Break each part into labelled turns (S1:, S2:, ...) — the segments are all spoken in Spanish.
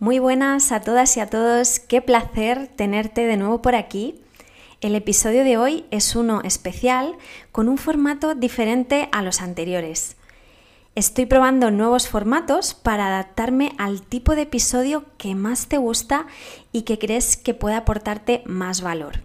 S1: Muy buenas a todas y a todos, qué placer tenerte de nuevo por aquí. El episodio de hoy es uno especial con un formato diferente a los anteriores. Estoy probando nuevos formatos para adaptarme al tipo de episodio que más te gusta y que crees que puede aportarte más valor.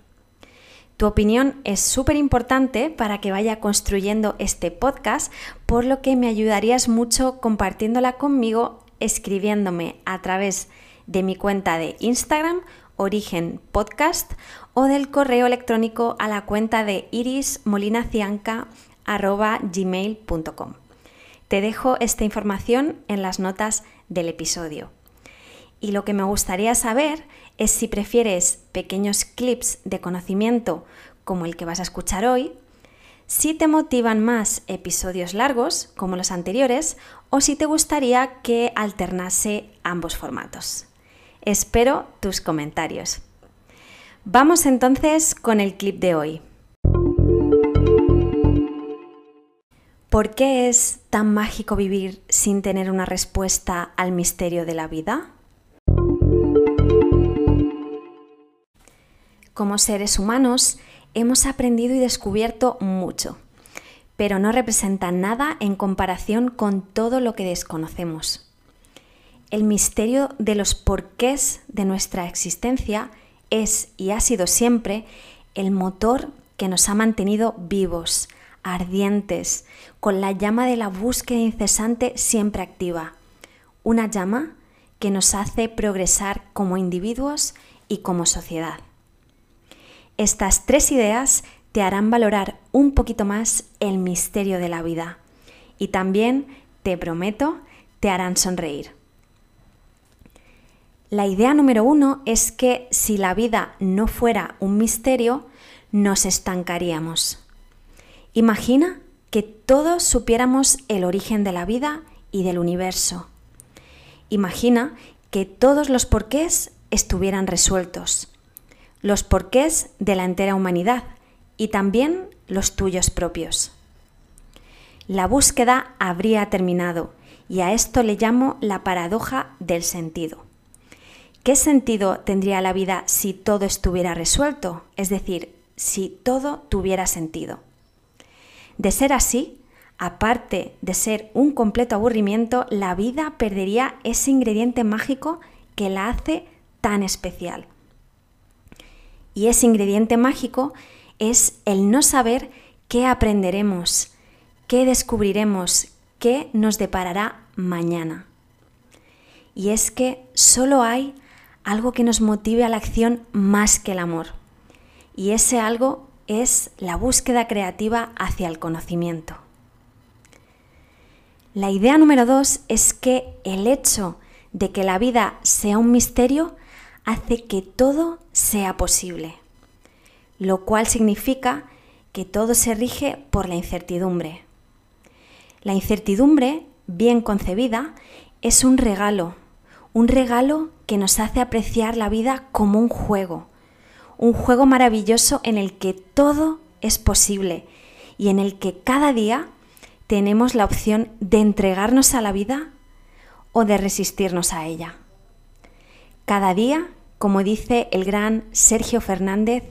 S1: Tu opinión es súper importante para que vaya construyendo este podcast, por lo que me ayudarías mucho compartiéndola conmigo escribiéndome a través de mi cuenta de Instagram, Origen Podcast, o del correo electrónico a la cuenta de irismolinacianca.gmail.com. Te dejo esta información en las notas del episodio. Y lo que me gustaría saber es si prefieres pequeños clips de conocimiento como el que vas a escuchar hoy, si te motivan más episodios largos, como los anteriores, o si te gustaría que alternase ambos formatos. Espero tus comentarios. Vamos entonces con el clip de hoy. ¿Por qué es tan mágico vivir sin tener una respuesta al misterio de la vida? Como seres humanos, hemos aprendido y descubierto mucho, pero no representa nada en comparación con todo lo que desconocemos. El misterio de los porqués de nuestra existencia es y ha sido siempre el motor que nos ha mantenido vivos, ardientes, con la llama de la búsqueda incesante siempre activa. Una llama que nos hace progresar como individuos y como sociedad. Estas tres ideas te harán valorar un poquito más el misterio de la vida y también, te prometo, te harán sonreír. La idea número uno es que si la vida no fuera un misterio, nos estancaríamos. Imagina que todos supiéramos el origen de la vida y del universo. Imagina que todos los porqués estuvieran resueltos los porqués de la entera humanidad y también los tuyos propios. La búsqueda habría terminado y a esto le llamo la paradoja del sentido. ¿Qué sentido tendría la vida si todo estuviera resuelto? Es decir, si todo tuviera sentido. De ser así, aparte de ser un completo aburrimiento, la vida perdería ese ingrediente mágico que la hace tan especial. Y ese ingrediente mágico es el no saber qué aprenderemos, qué descubriremos, qué nos deparará mañana. Y es que solo hay algo que nos motive a la acción más que el amor. Y ese algo es la búsqueda creativa hacia el conocimiento. La idea número dos es que el hecho de que la vida sea un misterio hace que todo sea posible, lo cual significa que todo se rige por la incertidumbre. La incertidumbre, bien concebida, es un regalo, un regalo que nos hace apreciar la vida como un juego, un juego maravilloso en el que todo es posible y en el que cada día tenemos la opción de entregarnos a la vida o de resistirnos a ella. Cada día como dice el gran Sergio Fernández,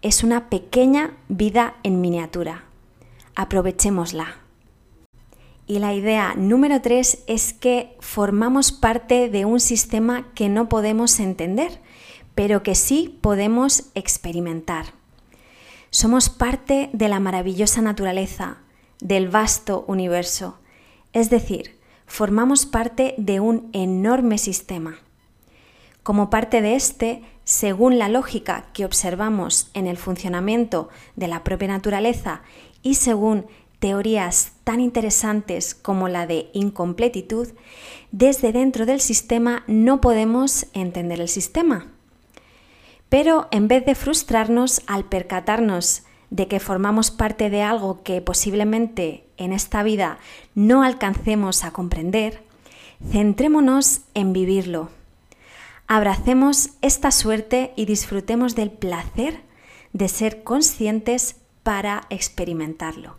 S1: es una pequeña vida en miniatura. Aprovechémosla. Y la idea número tres es que formamos parte de un sistema que no podemos entender, pero que sí podemos experimentar. Somos parte de la maravillosa naturaleza, del vasto universo, es decir, formamos parte de un enorme sistema. Como parte de este, según la lógica que observamos en el funcionamiento de la propia naturaleza y según teorías tan interesantes como la de incompletitud, desde dentro del sistema no podemos entender el sistema. Pero en vez de frustrarnos al percatarnos de que formamos parte de algo que posiblemente en esta vida no alcancemos a comprender, centrémonos en vivirlo Abracemos esta suerte y disfrutemos del placer de ser conscientes para experimentarlo.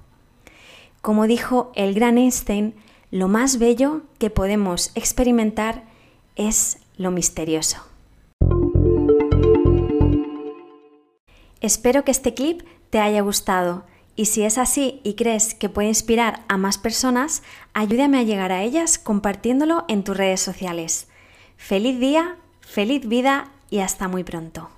S1: Como dijo el gran Einstein, lo más bello que podemos experimentar es lo misterioso. Espero que este clip te haya gustado y si es así y crees que puede inspirar a más personas, ayúdame a llegar a ellas compartiéndolo en tus redes sociales. Feliz día, feliz vida y hasta muy pronto.